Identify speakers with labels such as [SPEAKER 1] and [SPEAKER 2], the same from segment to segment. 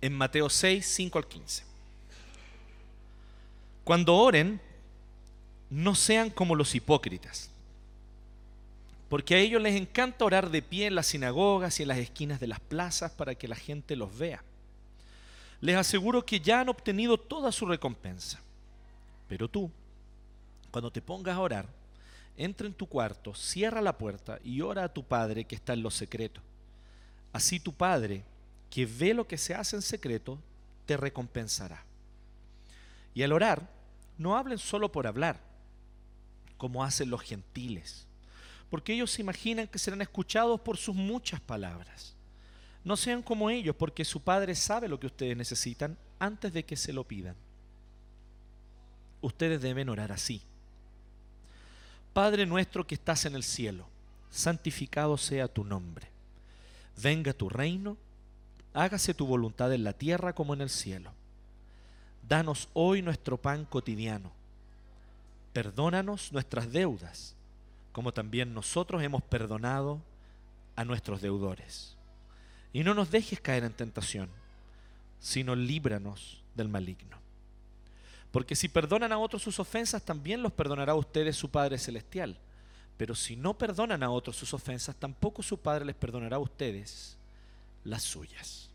[SPEAKER 1] En Mateo 6, 5 al 15. Cuando oren, no sean como los hipócritas, porque a ellos les encanta orar de pie en las sinagogas y en las esquinas de las plazas para que la gente los vea. Les aseguro que ya han obtenido toda su recompensa. Pero tú, cuando te pongas a orar, entra en tu cuarto, cierra la puerta y ora a tu Padre que está en lo secreto. Así tu Padre, que ve lo que se hace en secreto, te recompensará. Y al orar, no hablen solo por hablar, como hacen los gentiles, porque ellos se imaginan que serán escuchados por sus muchas palabras. No sean como ellos, porque su Padre sabe lo que ustedes necesitan antes de que se lo pidan. Ustedes deben orar así. Padre nuestro que estás en el cielo, santificado sea tu nombre. Venga tu reino, hágase tu voluntad en la tierra como en el cielo. Danos hoy nuestro pan cotidiano. Perdónanos nuestras deudas, como también nosotros hemos perdonado a nuestros deudores. Y no nos dejes caer en tentación, sino líbranos del maligno. Porque si perdonan a otros sus ofensas, también los perdonará a ustedes su Padre Celestial. Pero si no perdonan a otros sus ofensas, tampoco su Padre les perdonará a ustedes las suyas.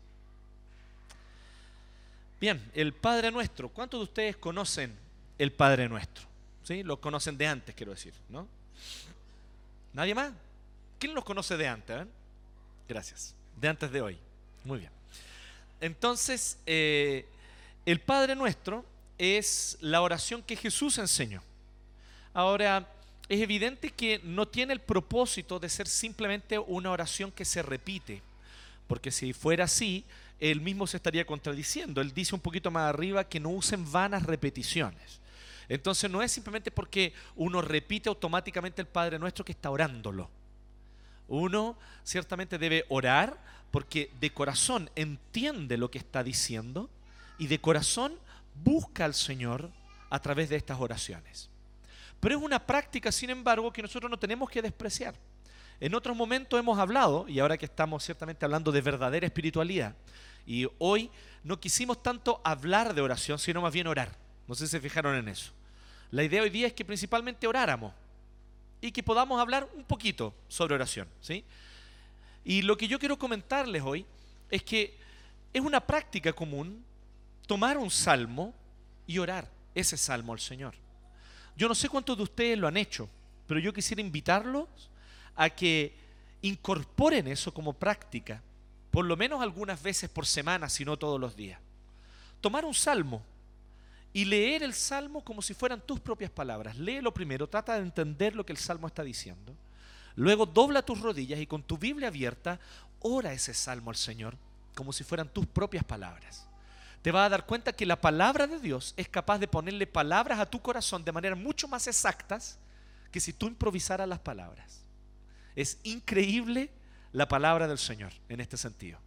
[SPEAKER 1] Bien, el Padre Nuestro. ¿Cuántos de ustedes conocen el Padre Nuestro? ¿Sí? Lo conocen de antes, quiero decir, ¿no? ¿Nadie más? ¿Quién los conoce de antes? Eh? Gracias. De antes de hoy. Muy bien. Entonces, eh, el Padre Nuestro es la oración que Jesús enseñó. Ahora, es evidente que no tiene el propósito de ser simplemente una oración que se repite, porque si fuera así, él mismo se estaría contradiciendo. Él dice un poquito más arriba que no usen vanas repeticiones. Entonces no es simplemente porque uno repite automáticamente el Padre Nuestro que está orándolo. Uno ciertamente debe orar porque de corazón entiende lo que está diciendo y de corazón busca al Señor a través de estas oraciones. Pero es una práctica, sin embargo, que nosotros no tenemos que despreciar. En otros momentos hemos hablado, y ahora que estamos ciertamente hablando de verdadera espiritualidad, y hoy no quisimos tanto hablar de oración, sino más bien orar. No sé si se fijaron en eso. La idea hoy día es que principalmente oráramos y que podamos hablar un poquito sobre oración. ¿sí? Y lo que yo quiero comentarles hoy es que es una práctica común tomar un salmo y orar ese salmo al Señor. Yo no sé cuántos de ustedes lo han hecho, pero yo quisiera invitarlos a que incorporen eso como práctica, por lo menos algunas veces por semana, si no todos los días. Tomar un salmo y leer el salmo como si fueran tus propias palabras. Léelo primero, trata de entender lo que el salmo está diciendo. Luego dobla tus rodillas y con tu Biblia abierta, ora ese salmo al Señor como si fueran tus propias palabras te vas a dar cuenta que la palabra de Dios es capaz de ponerle palabras a tu corazón de manera mucho más exactas que si tú improvisaras las palabras. Es increíble la palabra del Señor en este sentido.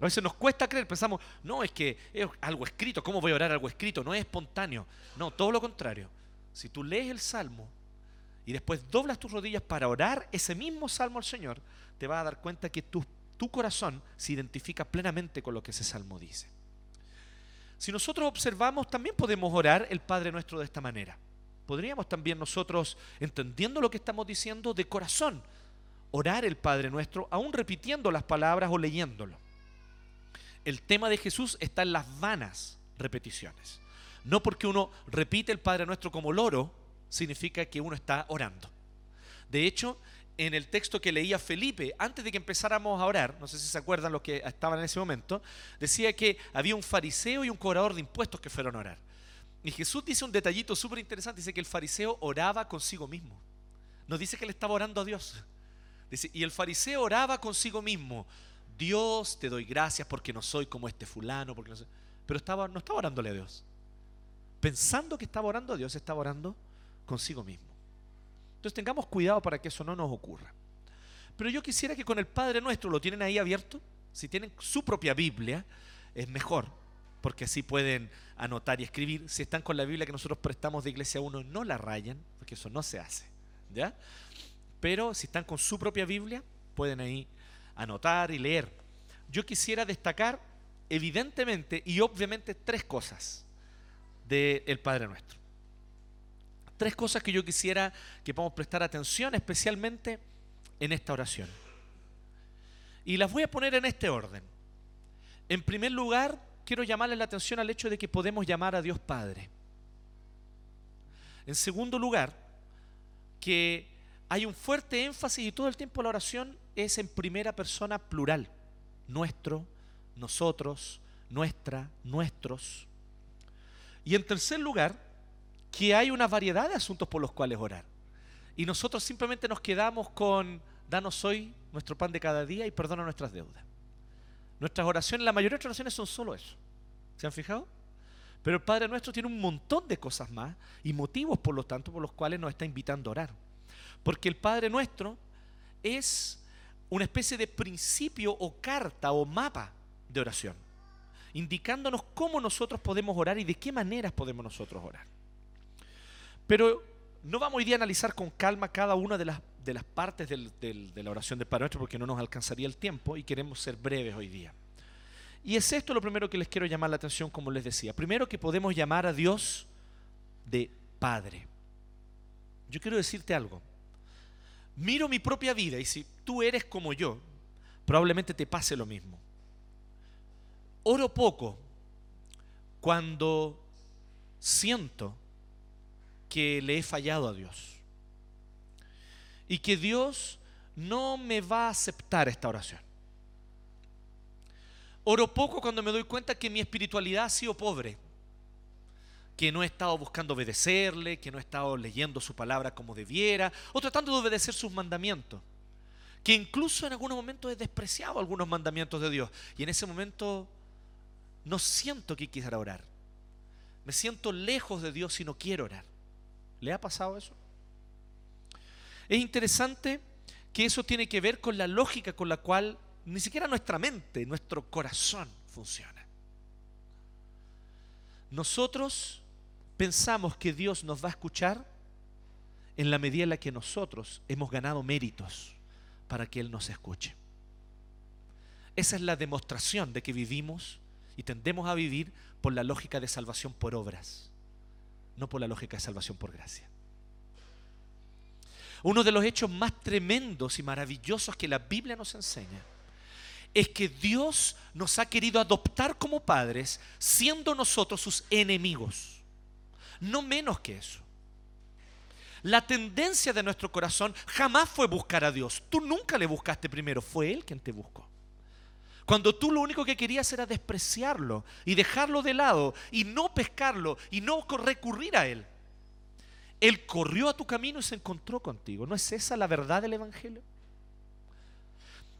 [SPEAKER 1] A veces nos cuesta creer, pensamos, no, es que es algo escrito, ¿cómo voy a orar algo escrito? No es espontáneo. No, todo lo contrario. Si tú lees el salmo y después doblas tus rodillas para orar ese mismo salmo al Señor, te vas a dar cuenta que tu, tu corazón se identifica plenamente con lo que ese salmo dice. Si nosotros observamos, también podemos orar el Padre nuestro de esta manera. Podríamos también nosotros, entendiendo lo que estamos diciendo de corazón, orar el Padre nuestro, aún repitiendo las palabras o leyéndolo. El tema de Jesús está en las vanas repeticiones. No porque uno repite el Padre nuestro como loro, significa que uno está orando. De hecho, en el texto que leía Felipe, antes de que empezáramos a orar, no sé si se acuerdan los que estaban en ese momento, decía que había un fariseo y un cobrador de impuestos que fueron a orar. Y Jesús dice un detallito súper interesante, dice que el fariseo oraba consigo mismo. No dice que le estaba orando a Dios. Dice, y el fariseo oraba consigo mismo, Dios te doy gracias porque no soy como este fulano, porque no Pero estaba, no estaba orándole a Dios. Pensando que estaba orando a Dios, estaba orando consigo mismo. Entonces tengamos cuidado para que eso no nos ocurra. Pero yo quisiera que con el Padre Nuestro, lo tienen ahí abierto, si tienen su propia Biblia, es mejor. porque así pueden anotar y escribir. Si están con la Biblia que nosotros prestamos de Iglesia 1, no la rayen, porque eso no se hace. ¿ya? Pero si están con su propia Biblia, pueden ahí anotar y leer. Yo quisiera destacar, evidentemente y obviamente, tres cosas del Padre Nuestro. Tres cosas que yo quisiera que podamos prestar atención, especialmente en esta oración. Y las voy a poner en este orden. En primer lugar, quiero llamarle la atención al hecho de que podemos llamar a Dios Padre. En segundo lugar, que hay un fuerte énfasis y todo el tiempo la oración es en primera persona plural. Nuestro, nosotros, nuestra, nuestros. Y en tercer lugar, que hay una variedad de asuntos por los cuales orar. Y nosotros simplemente nos quedamos con, danos hoy nuestro pan de cada día y perdona nuestras deudas. Nuestras oraciones, la mayoría de nuestras oraciones son solo eso. ¿Se han fijado? Pero el Padre nuestro tiene un montón de cosas más y motivos, por lo tanto, por los cuales nos está invitando a orar. Porque el Padre nuestro es una especie de principio o carta o mapa de oración, indicándonos cómo nosotros podemos orar y de qué maneras podemos nosotros orar. Pero no vamos hoy día a analizar con calma cada una de las, de las partes de la oración del Padre Nuestro porque no nos alcanzaría el tiempo y queremos ser breves hoy día. Y es esto lo primero que les quiero llamar la atención, como les decía. Primero que podemos llamar a Dios de Padre. Yo quiero decirte algo. Miro mi propia vida y si tú eres como yo, probablemente te pase lo mismo. Oro poco cuando siento que le he fallado a Dios y que Dios no me va a aceptar esta oración. Oro poco cuando me doy cuenta que mi espiritualidad ha sido pobre, que no he estado buscando obedecerle, que no he estado leyendo su palabra como debiera, o tratando de obedecer sus mandamientos, que incluso en algunos momentos he despreciado algunos mandamientos de Dios y en ese momento no siento que quisiera orar. Me siento lejos de Dios y no quiero orar. ¿Le ha pasado eso? Es interesante que eso tiene que ver con la lógica con la cual ni siquiera nuestra mente, nuestro corazón funciona. Nosotros pensamos que Dios nos va a escuchar en la medida en la que nosotros hemos ganado méritos para que Él nos escuche. Esa es la demostración de que vivimos y tendemos a vivir por la lógica de salvación por obras, no por la lógica de salvación por gracia. Uno de los hechos más tremendos y maravillosos que la Biblia nos enseña es que Dios nos ha querido adoptar como padres siendo nosotros sus enemigos. No menos que eso. La tendencia de nuestro corazón jamás fue buscar a Dios. Tú nunca le buscaste primero, fue Él quien te buscó. Cuando tú lo único que querías era despreciarlo y dejarlo de lado y no pescarlo y no recurrir a Él. Él corrió a tu camino y se encontró contigo. ¿No es esa la verdad del Evangelio?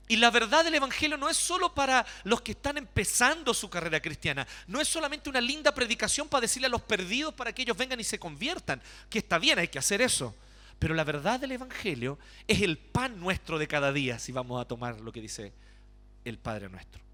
[SPEAKER 1] Y la verdad del Evangelio no es solo para los que están empezando su carrera cristiana, no es solamente una linda predicación para decirle a los perdidos para que ellos vengan y se conviertan, que está bien, hay que hacer eso. Pero la verdad del Evangelio es el pan nuestro de cada día, si vamos a tomar lo que dice el Padre nuestro.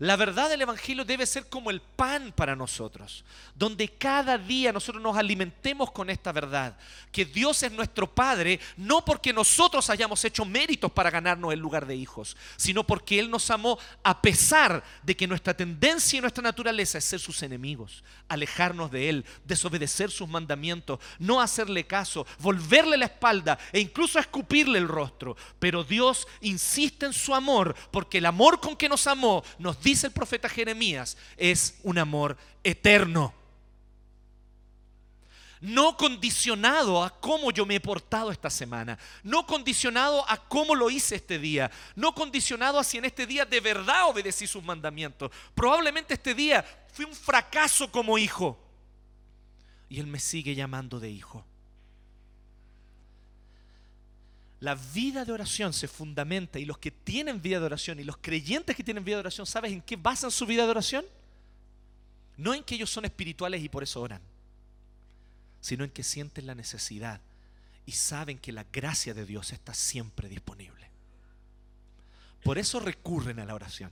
[SPEAKER 1] La verdad del Evangelio debe ser como el pan para nosotros, donde cada día nosotros nos alimentemos con esta verdad, que Dios es nuestro Padre, no porque nosotros hayamos hecho méritos para ganarnos el lugar de hijos, sino porque Él nos amó a pesar de que nuestra tendencia y nuestra naturaleza es ser sus enemigos, alejarnos de Él, desobedecer sus mandamientos, no hacerle caso, volverle la espalda e incluso escupirle el rostro. Pero Dios insiste en su amor, porque el amor con que nos amó nos dice el profeta Jeremías, es un amor eterno. No condicionado a cómo yo me he portado esta semana. No condicionado a cómo lo hice este día. No condicionado a si en este día de verdad obedecí sus mandamientos. Probablemente este día fui un fracaso como hijo. Y Él me sigue llamando de hijo. La vida de oración se fundamenta y los que tienen vida de oración y los creyentes que tienen vida de oración, ¿sabes en qué basan su vida de oración? No en que ellos son espirituales y por eso oran, sino en que sienten la necesidad y saben que la gracia de Dios está siempre disponible. Por eso recurren a la oración.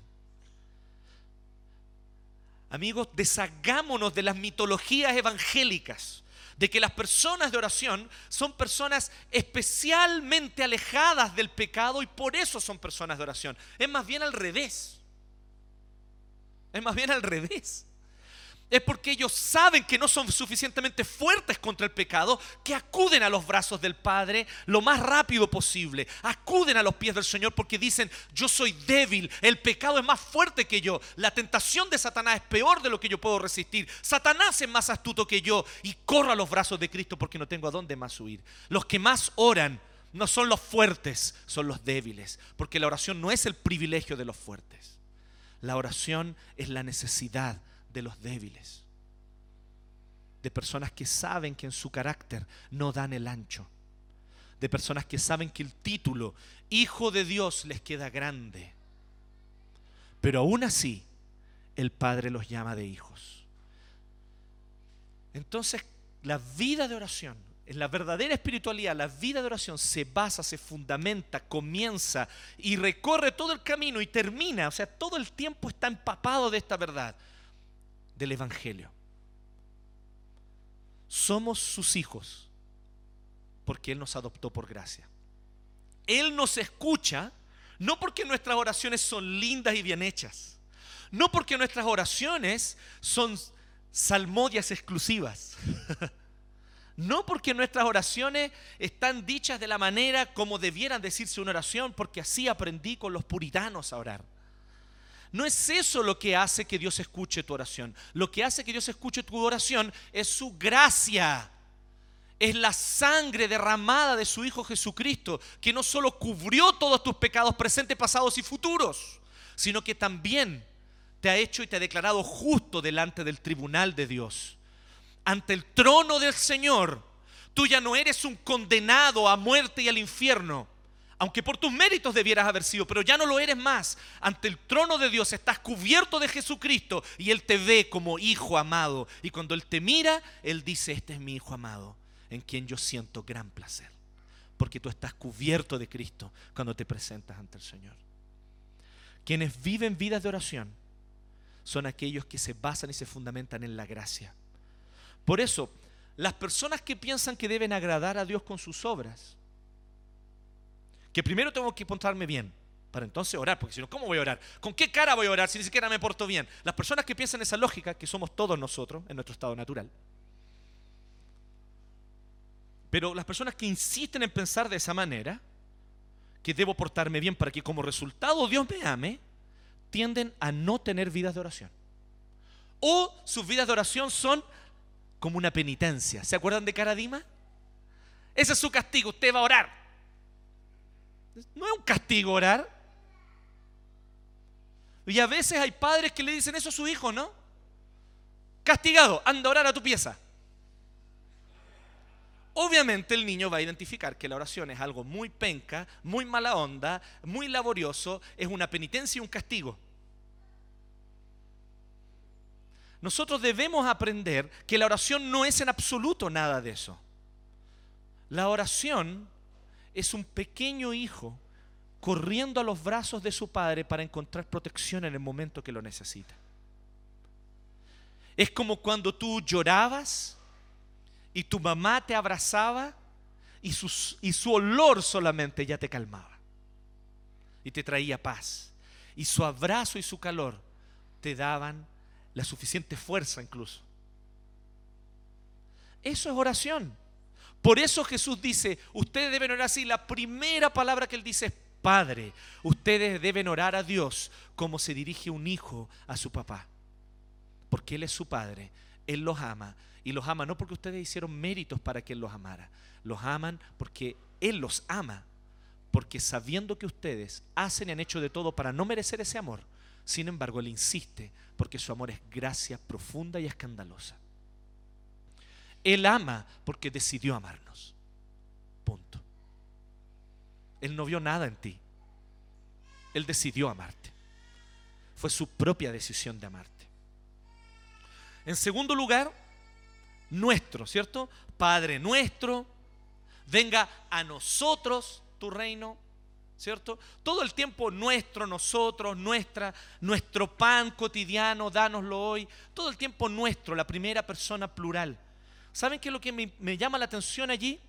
[SPEAKER 1] Amigos, deshagámonos de las mitologías evangélicas, de que las personas de oración son personas especialmente alejadas del pecado y por eso son personas de oración. Es más bien al revés. Es más bien al revés es porque ellos saben que no son suficientemente fuertes contra el pecado, que acuden a los brazos del Padre lo más rápido posible. Acuden a los pies del Señor porque dicen, yo soy débil, el pecado es más fuerte que yo, la tentación de Satanás es peor de lo que yo puedo resistir, Satanás es más astuto que yo y corro a los brazos de Cristo porque no tengo a dónde más huir. Los que más oran no son los fuertes, son los débiles, porque la oración no es el privilegio de los fuertes. La oración es la necesidad de los débiles, de personas que saben que en su carácter no dan el ancho, de personas que saben que el título Hijo de Dios les queda grande, pero aún así el Padre los llama de hijos. Entonces, la vida de oración, en la verdadera espiritualidad, la vida de oración se basa, se fundamenta, comienza y recorre todo el camino y termina, o sea, todo el tiempo está empapado de esta verdad del Evangelio. Somos sus hijos porque Él nos adoptó por gracia. Él nos escucha no porque nuestras oraciones son lindas y bien hechas, no porque nuestras oraciones son salmodias exclusivas, no porque nuestras oraciones están dichas de la manera como debieran decirse una oración, porque así aprendí con los puritanos a orar. No es eso lo que hace que Dios escuche tu oración. Lo que hace que Dios escuche tu oración es su gracia. Es la sangre derramada de su Hijo Jesucristo, que no solo cubrió todos tus pecados presentes, pasados y futuros, sino que también te ha hecho y te ha declarado justo delante del tribunal de Dios. Ante el trono del Señor, tú ya no eres un condenado a muerte y al infierno, aunque por tus méritos debieras haber sido, pero ya no lo eres más. Ante el trono de Dios estás cubierto de Jesucristo y Él te ve como hijo amado. Y cuando Él te mira, Él dice, este es mi hijo amado, en quien yo siento gran placer. Porque tú estás cubierto de Cristo cuando te presentas ante el Señor. Quienes viven vidas de oración son aquellos que se basan y se fundamentan en la gracia. Por eso, las personas que piensan que deben agradar a Dios con sus obras, que primero tengo que encontrarme bien para entonces orar, porque si no, ¿cómo voy a orar? ¿Con qué cara voy a orar si ni siquiera me porto bien? Las personas que piensan esa lógica, que somos todos nosotros en nuestro estado natural, pero las personas que insisten en pensar de esa manera, que debo portarme bien para que como resultado Dios me ame, tienden a no tener vidas de oración. O sus vidas de oración son como una penitencia. ¿Se acuerdan de Caradima? Ese es su castigo, usted va a orar. No es un castigo orar. Y a veces hay padres que le dicen eso a su hijo, ¿no? Castigado, anda a orar a tu pieza. Obviamente el niño va a identificar que la oración es algo muy penca, muy mala onda, muy laborioso, es una penitencia y un castigo. Nosotros debemos aprender que la oración no es en absoluto nada de eso. La oración es un pequeño hijo corriendo a los brazos de su padre para encontrar protección en el momento que lo necesita. Es como cuando tú llorabas y tu mamá te abrazaba y, y su olor solamente ya te calmaba y te traía paz. Y su abrazo y su calor te daban la suficiente fuerza incluso. Eso es oración. Por eso Jesús dice, ustedes deben orar así. La primera palabra que él dice es Padre. Ustedes deben orar a Dios como se dirige un hijo a su papá. Porque Él es su Padre. Él los ama. Y los ama no porque ustedes hicieron méritos para que Él los amara. Los aman porque Él los ama. Porque sabiendo que ustedes hacen y han hecho de todo para no merecer ese amor, sin embargo Él insiste porque su amor es gracia profunda y escandalosa. Él ama porque decidió amarnos. Punto. Él no vio nada en ti. Él decidió amarte. Fue su propia decisión de amarte. En segundo lugar, nuestro, ¿cierto? Padre nuestro, venga a nosotros tu reino, ¿cierto? Todo el tiempo nuestro, nosotros, nuestra, nuestro pan cotidiano, dánoslo hoy. Todo el tiempo nuestro, la primera persona plural. ¿Saben qué lo que me llama la atención allí?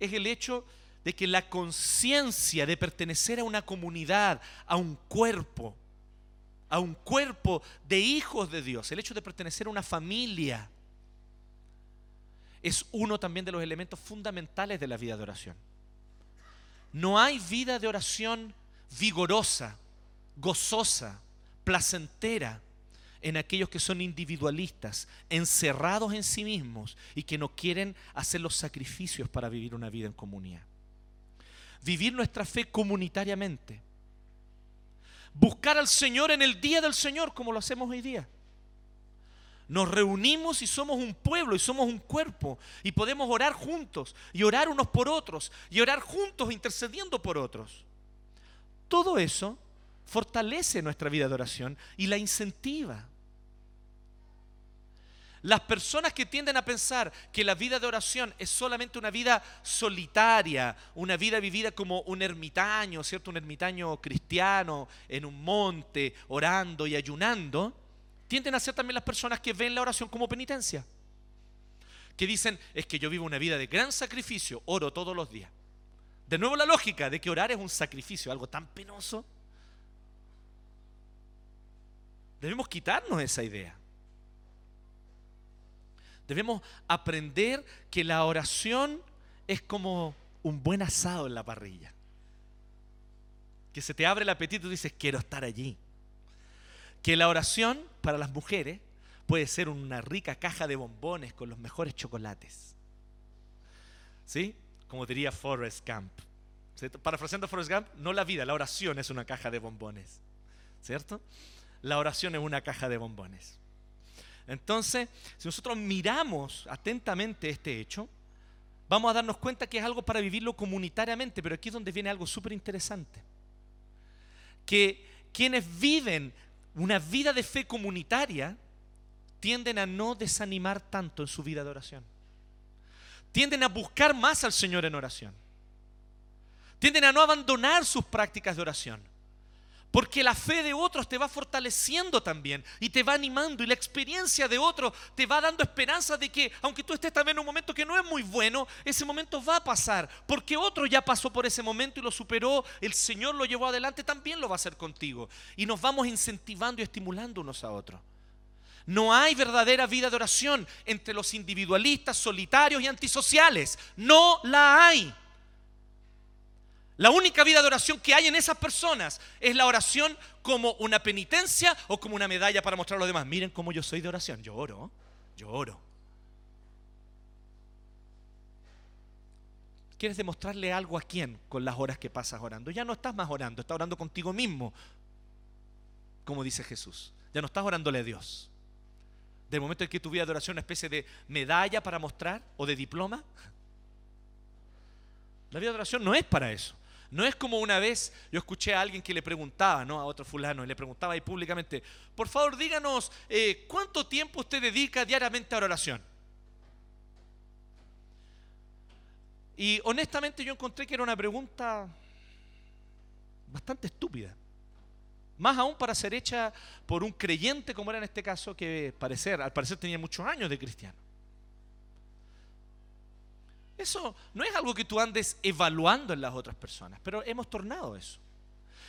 [SPEAKER 1] Es el hecho de que la conciencia de pertenecer a una comunidad, a un cuerpo, a un cuerpo de hijos de Dios, el hecho de pertenecer a una familia, es uno también de los elementos fundamentales de la vida de oración. No hay vida de oración vigorosa, gozosa, placentera en aquellos que son individualistas, encerrados en sí mismos y que no quieren hacer los sacrificios para vivir una vida en comunidad. Vivir nuestra fe comunitariamente. Buscar al Señor en el día del Señor como lo hacemos hoy día. Nos reunimos y somos un pueblo y somos un cuerpo y podemos orar juntos y orar unos por otros y orar juntos intercediendo por otros. Todo eso fortalece nuestra vida de oración y la incentiva. Las personas que tienden a pensar que la vida de oración es solamente una vida solitaria, una vida vivida como un ermitaño, ¿cierto? Un ermitaño cristiano en un monte, orando y ayunando, tienden a ser también las personas que ven la oración como penitencia. Que dicen, es que yo vivo una vida de gran sacrificio, oro todos los días. De nuevo la lógica de que orar es un sacrificio, algo tan penoso. Debemos quitarnos esa idea. Debemos aprender que la oración es como un buen asado en la parrilla. Que se te abre el apetito y dices, quiero estar allí que la oración para las mujeres puede ser una rica caja de bombones con los mejores chocolates. ¿Sí? Como diría Forrest Gump. Parafraseando Forrest Gump, no la vida, la oración es una caja de bombones. ¿Cierto? La oración es una caja de bombones. Entonces, si nosotros miramos atentamente este hecho, vamos a darnos cuenta que es algo para vivirlo comunitariamente, pero aquí es donde viene algo súper interesante. Que quienes viven una vida de fe comunitaria, tienden a no desanimar tanto en su vida de oración. Tienden a buscar más al Señor en oración. Tienden a no abandonar sus prácticas de oración. Porque la fe de otros te va fortaleciendo también y te va animando y la experiencia de otros te va dando esperanza de que aunque tú estés también en un momento que no es muy bueno, ese momento va a pasar. Porque otro ya pasó por ese momento y lo superó, el Señor lo llevó adelante, también lo va a hacer contigo. Y nos vamos incentivando y estimulando unos a otros. No hay verdadera vida de oración entre los individualistas, solitarios y antisociales. No la hay. La única vida de oración que hay en esas personas es la oración como una penitencia o como una medalla para mostrar a los demás. Miren cómo yo soy de oración. Yo oro, yo oro. ¿Quieres demostrarle algo a quién con las horas que pasas orando? Ya no estás más orando, estás orando contigo mismo, como dice Jesús. Ya no estás orándole a Dios. Del momento en que tu vida de oración es una especie de medalla para mostrar o de diploma. La vida de oración no es para eso. No es como una vez yo escuché a alguien que le preguntaba, ¿no? A otro fulano, y le preguntaba ahí públicamente, por favor díganos, eh, ¿cuánto tiempo usted dedica diariamente a la oración? Y honestamente yo encontré que era una pregunta bastante estúpida. Más aún para ser hecha por un creyente como era en este caso, que parecer, al parecer tenía muchos años de cristiano. Eso no es algo que tú andes evaluando en las otras personas, pero hemos tornado eso.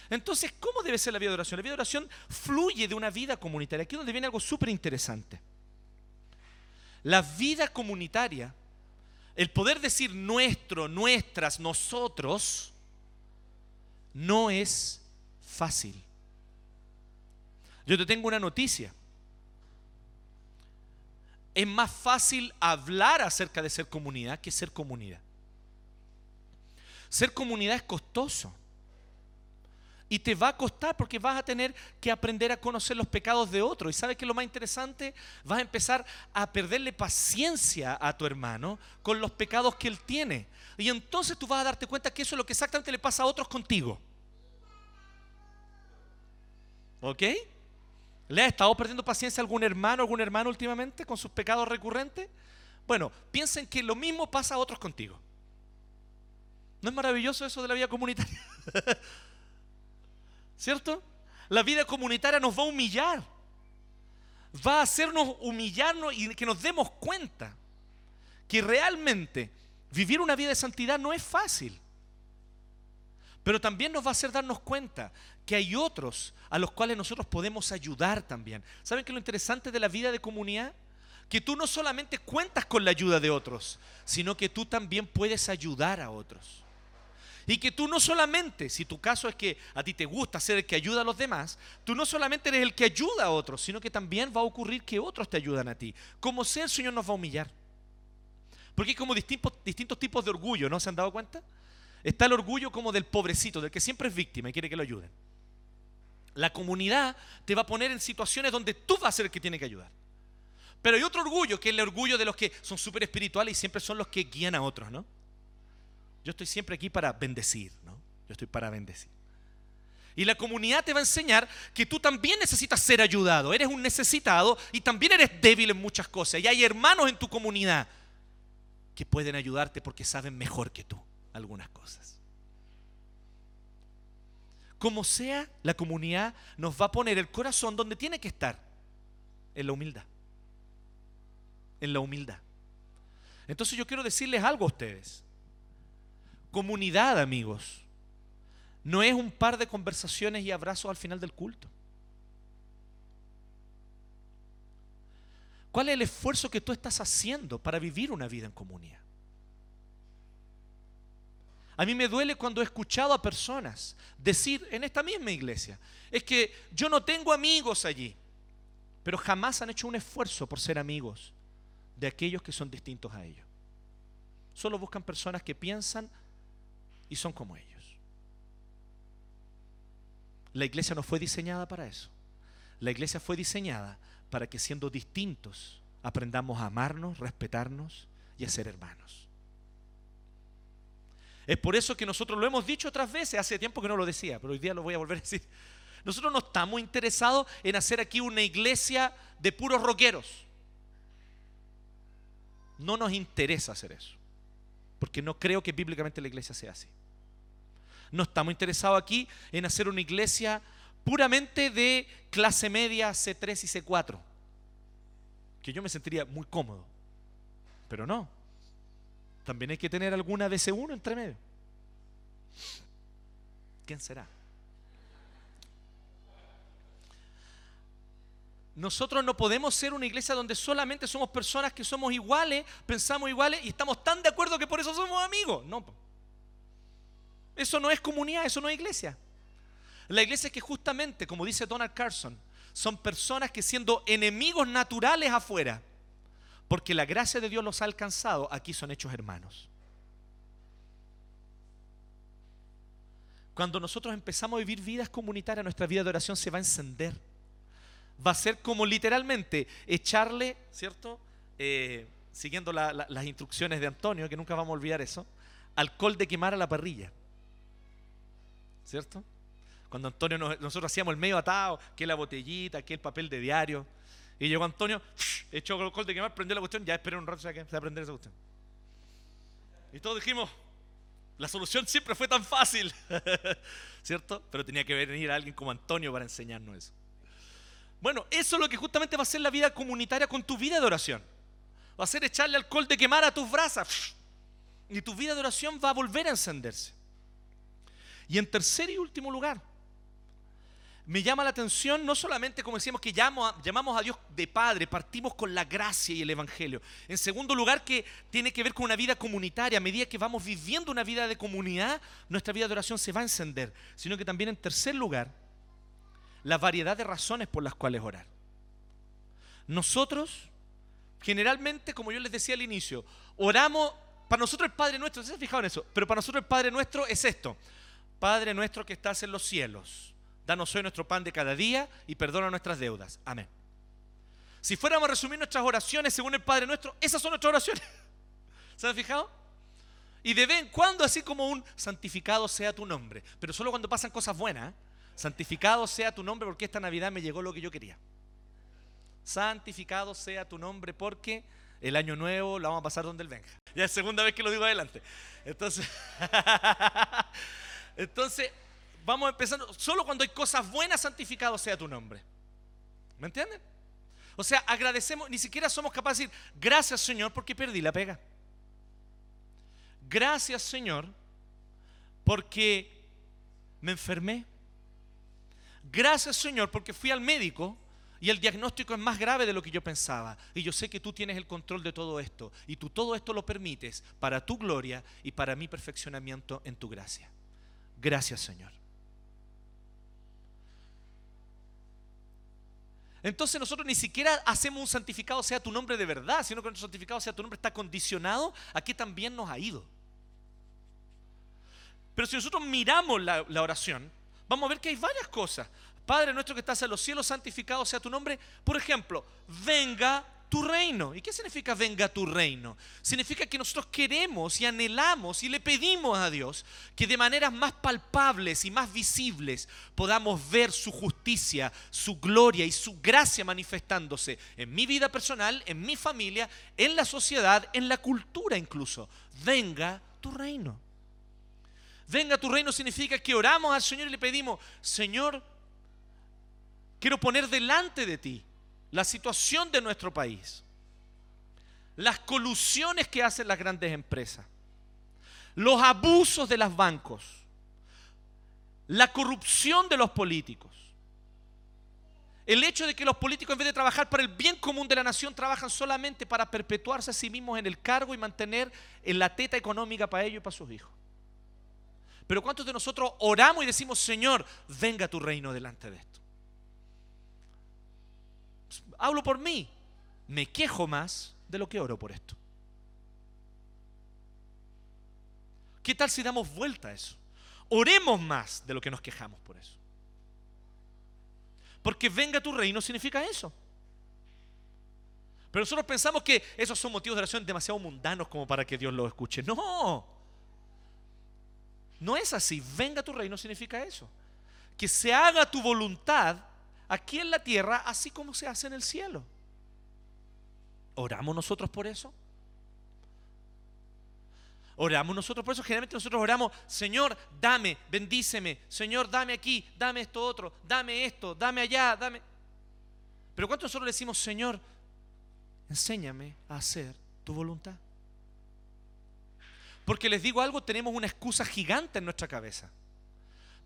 [SPEAKER 1] Entonces, ¿cómo debe ser la vida de oración? La vida de oración fluye de una vida comunitaria. Aquí es donde viene algo súper interesante. La vida comunitaria, el poder decir nuestro, nuestras, nosotros, no es fácil. Yo te tengo una noticia es más fácil hablar acerca de ser comunidad que ser comunidad. Ser comunidad es costoso. Y te va a costar porque vas a tener que aprender a conocer los pecados de otro. Y sabes que lo más interesante, vas a empezar a perderle paciencia a tu hermano con los pecados que él tiene. Y entonces tú vas a darte cuenta que eso es lo que exactamente le pasa a otros contigo. ¿Ok? ¿Le ha estado perdiendo paciencia algún hermano, algún hermano últimamente con sus pecados recurrentes? Bueno, piensen que lo mismo pasa a otros contigo. ¿No es maravilloso eso de la vida comunitaria? ¿Cierto? La vida comunitaria nos va a humillar. Va a hacernos humillarnos y que nos demos cuenta que realmente vivir una vida de santidad no es fácil. Pero también nos va a hacer darnos cuenta que hay otros a los cuales nosotros podemos ayudar también. ¿Saben qué es lo interesante de la vida de comunidad? Que tú no solamente cuentas con la ayuda de otros, sino que tú también puedes ayudar a otros. Y que tú no solamente, si tu caso es que a ti te gusta ser el que ayuda a los demás, tú no solamente eres el que ayuda a otros, sino que también va a ocurrir que otros te ayudan a ti. Como sea, el Señor nos va a humillar. Porque hay como distintos, distintos tipos de orgullo, ¿no se han dado cuenta? Está el orgullo como del pobrecito, del que siempre es víctima y quiere que lo ayuden. La comunidad te va a poner en situaciones donde tú vas a ser el que tiene que ayudar. Pero hay otro orgullo, que es el orgullo de los que son súper espirituales y siempre son los que guían a otros, ¿no? Yo estoy siempre aquí para bendecir, ¿no? Yo estoy para bendecir. Y la comunidad te va a enseñar que tú también necesitas ser ayudado. Eres un necesitado y también eres débil en muchas cosas. Y hay hermanos en tu comunidad que pueden ayudarte porque saben mejor que tú algunas cosas. Como sea, la comunidad nos va a poner el corazón donde tiene que estar, en la humildad. En la humildad. Entonces yo quiero decirles algo a ustedes. Comunidad, amigos, no es un par de conversaciones y abrazos al final del culto. ¿Cuál es el esfuerzo que tú estás haciendo para vivir una vida en comunidad? A mí me duele cuando he escuchado a personas decir en esta misma iglesia, es que yo no tengo amigos allí, pero jamás han hecho un esfuerzo por ser amigos de aquellos que son distintos a ellos. Solo buscan personas que piensan y son como ellos. La iglesia no fue diseñada para eso. La iglesia fue diseñada para que siendo distintos aprendamos a amarnos, respetarnos y a ser hermanos. Es por eso que nosotros lo hemos dicho otras veces, hace tiempo que no lo decía, pero hoy día lo voy a volver a decir. Nosotros no estamos interesados en hacer aquí una iglesia de puros rockeros. No nos interesa hacer eso, porque no creo que bíblicamente la iglesia sea así. No estamos interesados aquí en hacer una iglesia puramente de clase media C3 y C4, que yo me sentiría muy cómodo, pero no. También hay que tener alguna de C1 entre medio. ¿Quién será? Nosotros no podemos ser una iglesia donde solamente somos personas que somos iguales, pensamos iguales y estamos tan de acuerdo que por eso somos amigos. No. Eso no es comunidad, eso no es iglesia. La iglesia es que justamente, como dice Donald Carson, son personas que siendo enemigos naturales afuera, porque la gracia de Dios los ha alcanzado, aquí son hechos hermanos. Cuando nosotros empezamos a vivir vidas comunitarias, nuestra vida de oración se va a encender. Va a ser como literalmente echarle, ¿cierto? Eh, siguiendo las instrucciones de Antonio, que nunca vamos a olvidar eso, alcohol de quemar a la parrilla. ¿Cierto? Cuando Antonio, nosotros hacíamos el medio atado, que la botellita, que el papel de diario. Y llegó Antonio, echó alcohol de quemar, prendió la cuestión, ya esperé un rato, se va a prender esa cuestión. Y todos dijimos, la solución siempre fue tan fácil, ¿cierto? Pero tenía que venir alguien como Antonio para enseñarnos eso. Bueno, eso es lo que justamente va a ser la vida comunitaria con tu vida de oración. Va a ser echarle alcohol de quemar a tus brasas. Y tu vida de oración va a volver a encenderse. Y en tercer y último lugar, me llama la atención no solamente como decíamos que llamamos a Dios de Padre, partimos con la gracia y el Evangelio. En segundo lugar, que tiene que ver con una vida comunitaria. A medida que vamos viviendo una vida de comunidad, nuestra vida de oración se va a encender. Sino que también en tercer lugar, la variedad de razones por las cuales orar. Nosotros, generalmente, como yo les decía al inicio, oramos, para nosotros el Padre nuestro, ¿se fijado en eso? Pero para nosotros el Padre nuestro es esto. Padre nuestro que estás en los cielos, danos hoy nuestro pan de cada día y perdona nuestras deudas. Amén. Si fuéramos a resumir nuestras oraciones según el Padre nuestro, esas son nuestras oraciones. ¿Se han fijado? Y de vez en cuando así como un santificado sea tu nombre, pero solo cuando pasan cosas buenas. ¿eh? Santificado sea tu nombre porque esta Navidad me llegó lo que yo quería. Santificado sea tu nombre porque el año nuevo lo vamos a pasar donde él venga. Ya es segunda vez que lo digo adelante. Entonces, entonces vamos empezando. Solo cuando hay cosas buenas, santificado sea tu nombre. ¿Me entienden? O sea, agradecemos, ni siquiera somos capaces de decir, gracias Señor porque perdí la pega. Gracias Señor porque me enfermé. Gracias Señor porque fui al médico y el diagnóstico es más grave de lo que yo pensaba. Y yo sé que tú tienes el control de todo esto. Y tú todo esto lo permites para tu gloria y para mi perfeccionamiento en tu gracia. Gracias Señor. Entonces nosotros ni siquiera hacemos un santificado sea tu nombre de verdad, sino que nuestro santificado sea tu nombre está condicionado a que también nos ha ido. Pero si nosotros miramos la, oración, vamos a ver que hay varias cosas. Padre nuestro que estás en los cielos, santificado sea tu nombre. Por ejemplo, venga tu reino. ¿Y qué significa venga tu reino? Significa que nosotros queremos y anhelamos y le pedimos a Dios que de maneras más palpables y más visibles podamos ver su justicia, su gloria y su gracia manifestándose en mi vida personal, en mi familia, en la sociedad, en la cultura incluso. Venga tu reino. Venga tu reino significa que oramos al Señor y le pedimos, Señor, Quiero poner delante de ti la situación de nuestro país, las colusiones que hacen las grandes empresas, los abusos de los bancos, la corrupción de los políticos, el hecho de que los políticos en vez de trabajar para el bien común de la nación trabajan solamente para perpetuarse a sí mismos en el cargo y mantener en la teta económica para ellos y para sus hijos. Pero ¿cuántos de nosotros oramos y decimos, Señor, venga tu reino delante de esto? Hablo por mí, me quejo más de lo que oro por esto. ¿Qué tal si damos vuelta a eso? Oremos más de lo que nos quejamos por eso. Porque venga tu reino significa eso. Pero nosotros pensamos que esos son motivos de oración demasiado mundanos como para que Dios los escuche. No. No es así. Venga tu reino significa eso. Que se haga tu voluntad aquí en la tierra, así como se hace en el cielo. ¿Oramos nosotros por eso? Oramos nosotros por eso. Generalmente nosotros oramos, Señor, dame, bendíceme. Señor, dame aquí, dame esto otro, dame esto, dame allá, dame. Pero ¿cuánto nosotros decimos, Señor, enséñame a hacer tu voluntad? Porque les digo algo, tenemos una excusa gigante en nuestra cabeza.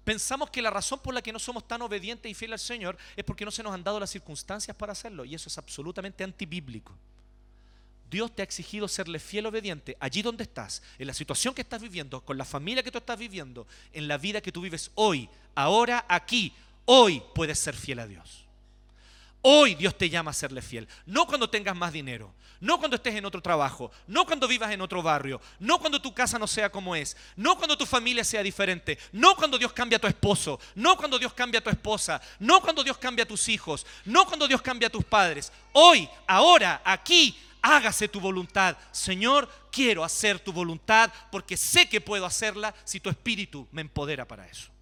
[SPEAKER 1] Pensamos que la razón por la que no somos tan obedientes y fieles al Señor es porque no se nos han dado las circunstancias para hacerlo. Y eso es absolutamente antibíblico. Dios te ha exigido serle fiel obediente allí donde estás, en la situación que estás viviendo, con la familia que tú estás viviendo, en la vida que tú vives hoy, ahora, aquí. Hoy puedes ser fiel a Dios. Hoy Dios te llama a serle fiel. No cuando tengas más dinero, no cuando estés en otro trabajo, no cuando vivas en otro barrio, no cuando tu casa no sea como es, no cuando tu familia sea diferente, no cuando Dios cambia a tu esposo, no cuando Dios cambia a tu esposa, no cuando Dios cambia a tus hijos, no cuando Dios cambia a tus padres. Hoy, ahora, aquí, hágase tu voluntad. Señor, quiero hacer tu voluntad porque sé que puedo hacerla si tu espíritu me empodera para eso.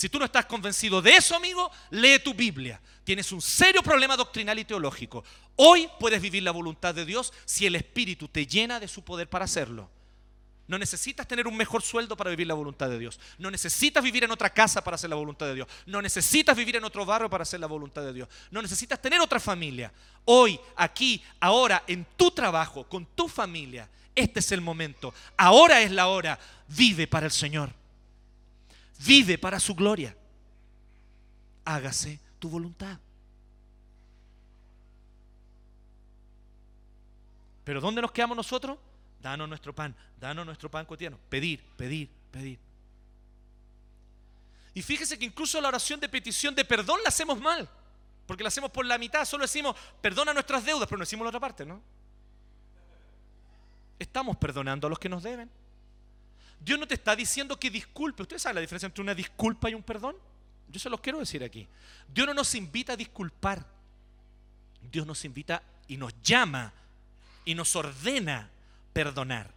[SPEAKER 1] Si tú no estás convencido de eso, amigo, lee tu Biblia. Tienes un serio problema doctrinal y teológico. Hoy puedes vivir la voluntad de Dios si el Espíritu te llena de su poder para hacerlo. No necesitas tener un mejor sueldo para vivir la voluntad de Dios. No necesitas vivir en otra casa para hacer la voluntad de Dios. No necesitas vivir en otro barrio para hacer la voluntad de Dios. No necesitas tener otra familia. Hoy, aquí, ahora, en tu trabajo, con tu familia, este es el momento. Ahora es la hora. Vive para el Señor vive para su gloria. Hágase tu voluntad. Pero ¿dónde nos quedamos nosotros? Danos nuestro pan, danos nuestro pan cotidiano. Pedir, pedir, pedir. Y fíjese que incluso la oración de petición de perdón la hacemos mal. Porque la hacemos por la mitad, solo decimos, perdona nuestras deudas, pero no decimos la otra parte, ¿no? Estamos perdonando a los que nos deben. Dios no te está diciendo que disculpe. ¿Ustedes saben la diferencia entre una disculpa y un perdón? Yo se los quiero decir aquí. Dios no nos invita a disculpar. Dios nos invita y nos llama y nos ordena perdonar.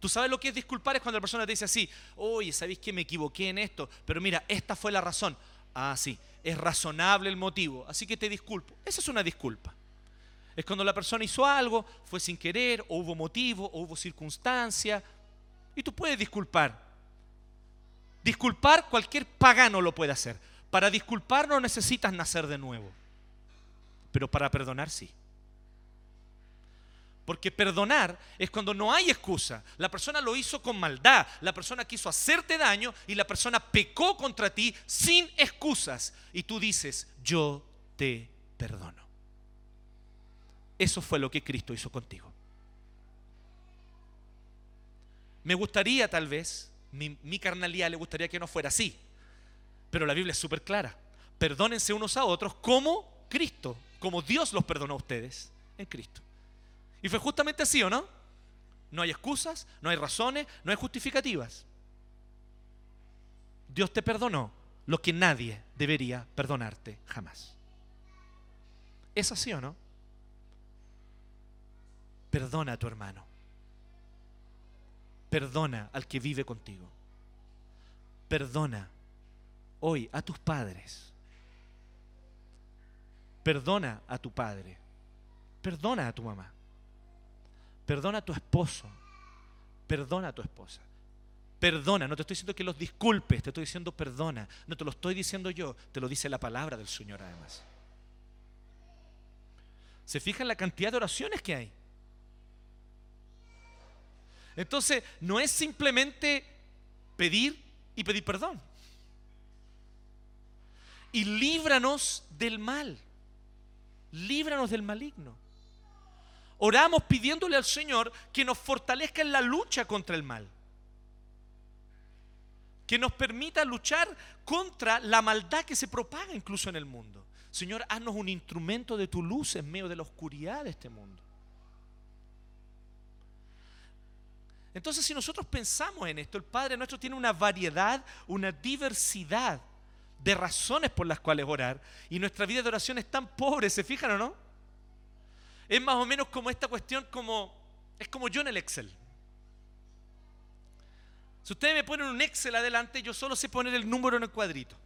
[SPEAKER 1] ¿Tú sabes lo que es disculpar? Es cuando la persona te dice así, oye, ¿sabéis que me equivoqué en esto? Pero mira, esta fue la razón. Ah, sí, es razonable el motivo, así que te disculpo. Esa es una disculpa. Es cuando la persona hizo algo, fue sin querer, o hubo motivo, o hubo circunstancia, y tú puedes disculpar. Disculpar cualquier pagano lo puede hacer. Para disculpar no necesitas nacer de nuevo. Pero para perdonar sí. Porque perdonar es cuando no hay excusa. La persona lo hizo con maldad, la persona quiso hacerte daño y la persona pecó contra ti sin excusas. Y tú dices, yo te perdono. Eso fue lo que Cristo hizo contigo. Me gustaría tal vez, mi, carnalidad le gustaría que no fuera así. Pero la Biblia es súper clara. Perdónense unos a otros como Cristo, como Dios los perdonó a ustedes en Cristo. Y fue justamente así, ¿o no? No hay excusas, no hay razones, no hay justificativas. Dios te perdonó lo que nadie debería perdonarte jamás. ¿Es así o no? Perdona a tu hermano. Perdona al que vive contigo. Perdona hoy a tus padres. Perdona a tu padre. Perdona a tu mamá. Perdona a tu esposo. Perdona a tu esposa. Perdona, no te estoy diciendo que los disculpes, te estoy diciendo perdona. No te lo estoy diciendo yo, te lo dice la palabra del Señor además. ¿Se fijan la cantidad de oraciones que hay? Entonces, no es simplemente pedir y pedir perdón. Y líbranos del mal. Líbranos del maligno. Oramos pidiéndole al Señor que nos fortalezca en la lucha contra el mal. Que nos permita luchar contra la maldad que se propaga incluso en el mundo. Señor, haznos un instrumento de tu luz en medio de la oscuridad de este mundo. Entonces, si nosotros pensamos en esto, el Padre nuestro tiene una variedad, una diversidad de razones por las cuales orar, y nuestra vida de oración es tan pobre, ¿se fijan o no? Es más o menos como esta cuestión, como es como yo en el Excel. Si ustedes me ponen un Excel adelante, yo solo sé poner el número en el cuadrito.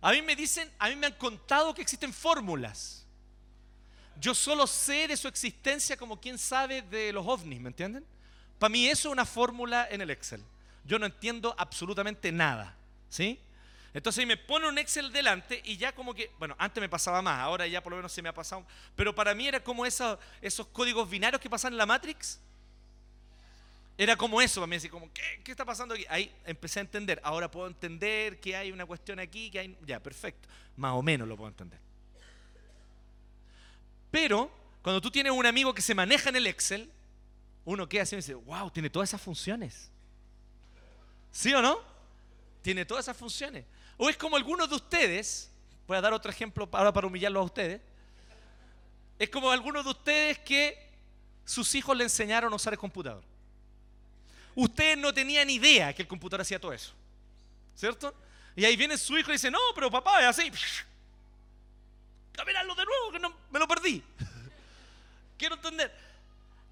[SPEAKER 1] A mí me dicen, a mí me han contado que existen fórmulas. Yo solo sé de su existencia como quien sabe de los ovnis, ¿me entienden? Para mí eso es una fórmula en el Excel. Yo no entiendo absolutamente nada, ¿sí? Entonces me pone un Excel delante y ya como que, bueno, antes me pasaba más, ahora ya por lo menos se me ha pasado, pero para mí era como esos, códigos binarios que pasan en la Matrix. Era como eso, para mí, así como, ¿qué, ¿qué está pasando aquí? Ahí empecé a entender, ahora puedo entender que hay una cuestión aquí, que hay, ya, perfecto, más o menos lo puedo entender. Pero cuando tú tienes un amigo que se maneja en el Excel, uno queda así y dice, wow, tiene todas esas funciones. ¿Sí o no? Tiene todas esas funciones. O es como algunos de ustedes, voy a dar otro ejemplo ahora para humillarlos a ustedes, es como algunos de ustedes que sus hijos le enseñaron a usar el computador. Ustedes no tenían idea que el computador hacía todo eso. ¿Cierto? Y ahí viene su hijo y dice, no, pero papá es así. Caminarlo de nuevo, que no, me lo perdí. Quiero entender.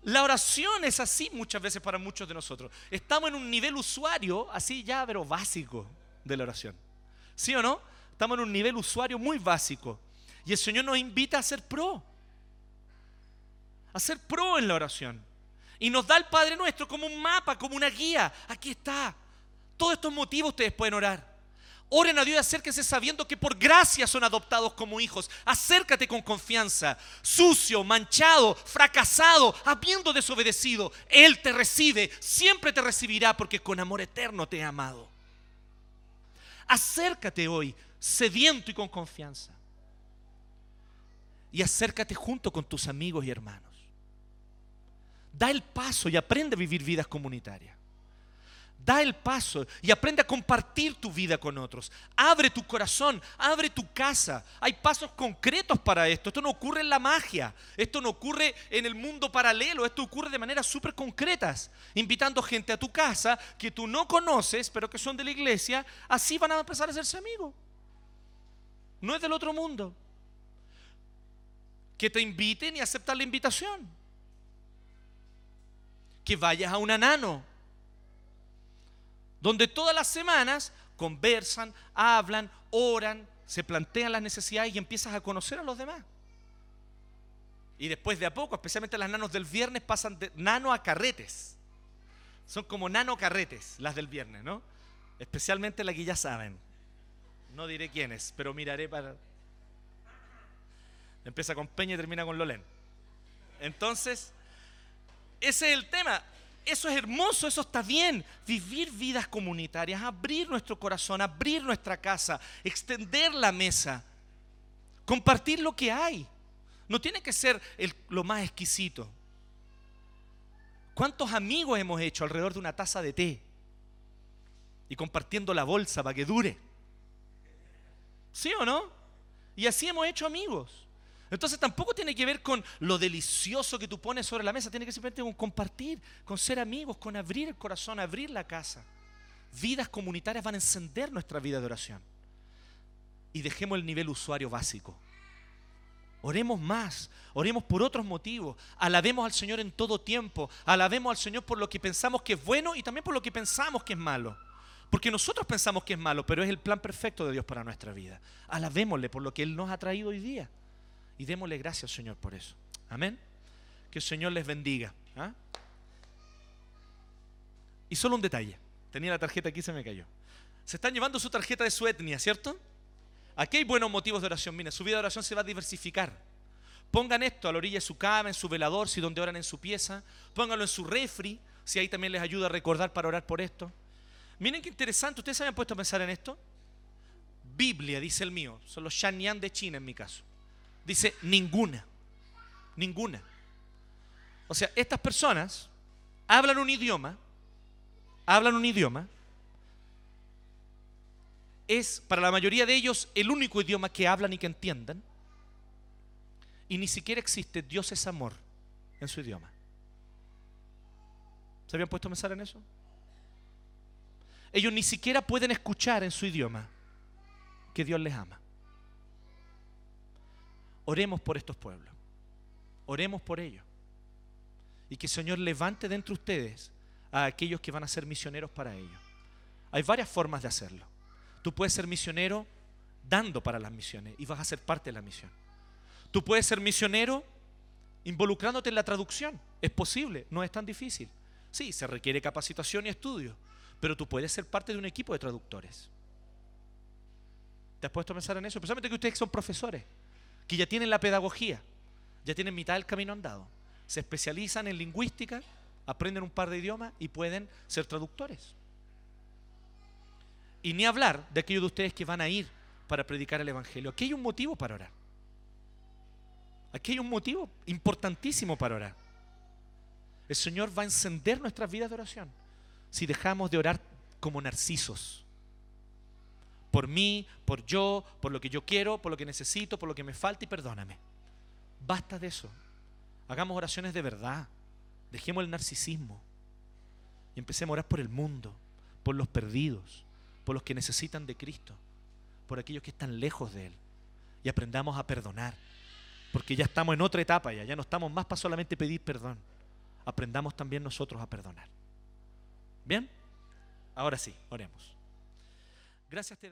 [SPEAKER 1] La oración es así muchas veces para muchos de nosotros. Estamos en un nivel usuario así ya, pero básico de la oración. ¿Sí o no? Estamos en un nivel usuario muy básico. Y el Señor nos invita a ser pro. A ser pro en la oración. Y nos da el Padre nuestro como un mapa, como una guía. Aquí está. Todos estos motivos ustedes pueden orar. Oren a Dios y acérquense sabiendo que por gracia son adoptados como hijos. Acércate con confianza. Sucio, manchado, fracasado, habiendo desobedecido. Él te recibe, siempre te recibirá porque con amor eterno te ha amado. Acércate hoy, sediento y con confianza. Y acércate junto con tus amigos y hermanos. Da el paso y aprende a vivir vidas comunitarias. Da el paso y aprende a compartir tu vida con otros. Abre tu corazón, abre tu casa. Hay pasos concretos para esto. Esto no ocurre en la magia. Esto no ocurre en el mundo paralelo. Esto ocurre de maneras súper concretas. Invitando gente a tu casa que tú no conoces, pero que son de la iglesia. Así van a empezar a hacerse amigos. No es del otro mundo. Que te inviten y aceptar la invitación. Que vayas a un anano donde todas las semanas conversan, hablan, oran, se plantean las necesidades y empiezas a conocer a los demás. Y después de a poco, especialmente las nanos del viernes, pasan de nano a carretes. Son como nano carretes las del viernes, ¿no? Especialmente la que ya saben. No diré quiénes, pero miraré para... Empieza con Peña y termina con Lolén. Entonces, ese es el tema. Eso es hermoso, eso está bien. Vivir vidas comunitarias, abrir nuestro corazón, abrir nuestra casa, extender la mesa, compartir lo que hay. No tiene que ser lo más exquisito. ¿Cuántos amigos hemos hecho alrededor de una taza de té? Y compartiendo la bolsa para que dure. ¿Sí o no? Y así hemos hecho amigos. Entonces tampoco tiene que ver con lo delicioso que tú pones sobre la mesa, tiene que simplemente con compartir, con ser amigos, con abrir el corazón, abrir la casa. Vidas comunitarias van a encender nuestra vida de oración. Y dejemos el nivel usuario básico. Oremos más, oremos por otros motivos, alabemos al Señor en todo tiempo, alabemos al Señor por lo que pensamos que es bueno y también por lo que pensamos que es malo. Porque nosotros pensamos que es malo, pero es el plan perfecto de Dios para nuestra vida. Alabémosle por lo que Él nos ha traído hoy día. Y démosle gracias Señor por eso. Amén. Que el Señor les bendiga. ¿ah? Y solo un detalle. Tenía la tarjeta aquí, se me cayó. Se están llevando su tarjeta de su etnia, ¿cierto? Aquí hay buenos motivos de oración. Miren, su vida de oración se va a diversificar. Pongan esto a la orilla de su cama, en su velador, si donde oran en su pieza. Pónganlo en su refri, si ahí también les ayuda a recordar para orar por esto. Miren qué interesante. ¿Ustedes se habían puesto a pensar en esto? Biblia, dice el mío. Son los Shanian de China en mi caso. Dice ninguna. Ninguna. O sea, estas personas hablan un idioma, hablan un idioma es para la mayoría de ellos el único idioma que hablan y que entiendan. Y ni siquiera existe Dios es amor en su idioma. ¿Se habían puesto a pensar en eso? Ellos ni siquiera pueden escuchar en su idioma que Dios les ama. Oremos por estos pueblos. Oremos por ellos. Y que el Señor levante de ustedes a aquellos que van a ser misioneros para ellos. Hay varias formas de hacerlo. Tú puedes ser misionero dando para las misiones y vas a ser parte de la misión. Tú puedes ser misionero involucrándote en la traducción. Es posible, no es tan difícil. Sí, se requiere capacitación y estudio, pero tú puedes ser parte de un equipo de traductores. ¿Te has puesto a pensar en eso? Especialmente que ustedes son profesores, que ya tienen la pedagogía, ya tienen mitad del camino andado. Se especializan en lingüística, aprenden un par de idiomas y pueden ser traductores. Y ni hablar de aquellos de ustedes que van a ir para predicar el Evangelio. Aquí hay un motivo para orar. Aquí hay un motivo importantísimo para orar. El Señor va a encender nuestras vidas de oración si dejamos de orar como narcisos. Por mí, por yo, por lo que yo quiero, por lo que necesito, por lo que me falta y perdóname. Basta de eso. Hagamos oraciones de verdad. Dejemos el narcisismo. Y empecemos a orar por el mundo, por los perdidos, por los que necesitan de Cristo, por aquellos que están lejos de Él. Y aprendamos a perdonar, porque ya estamos en otra etapa ya, ya no estamos más para solamente pedir perdón. Aprendamos también nosotros a perdonar. ¿Bien? Ahora sí, oremos. Gracias te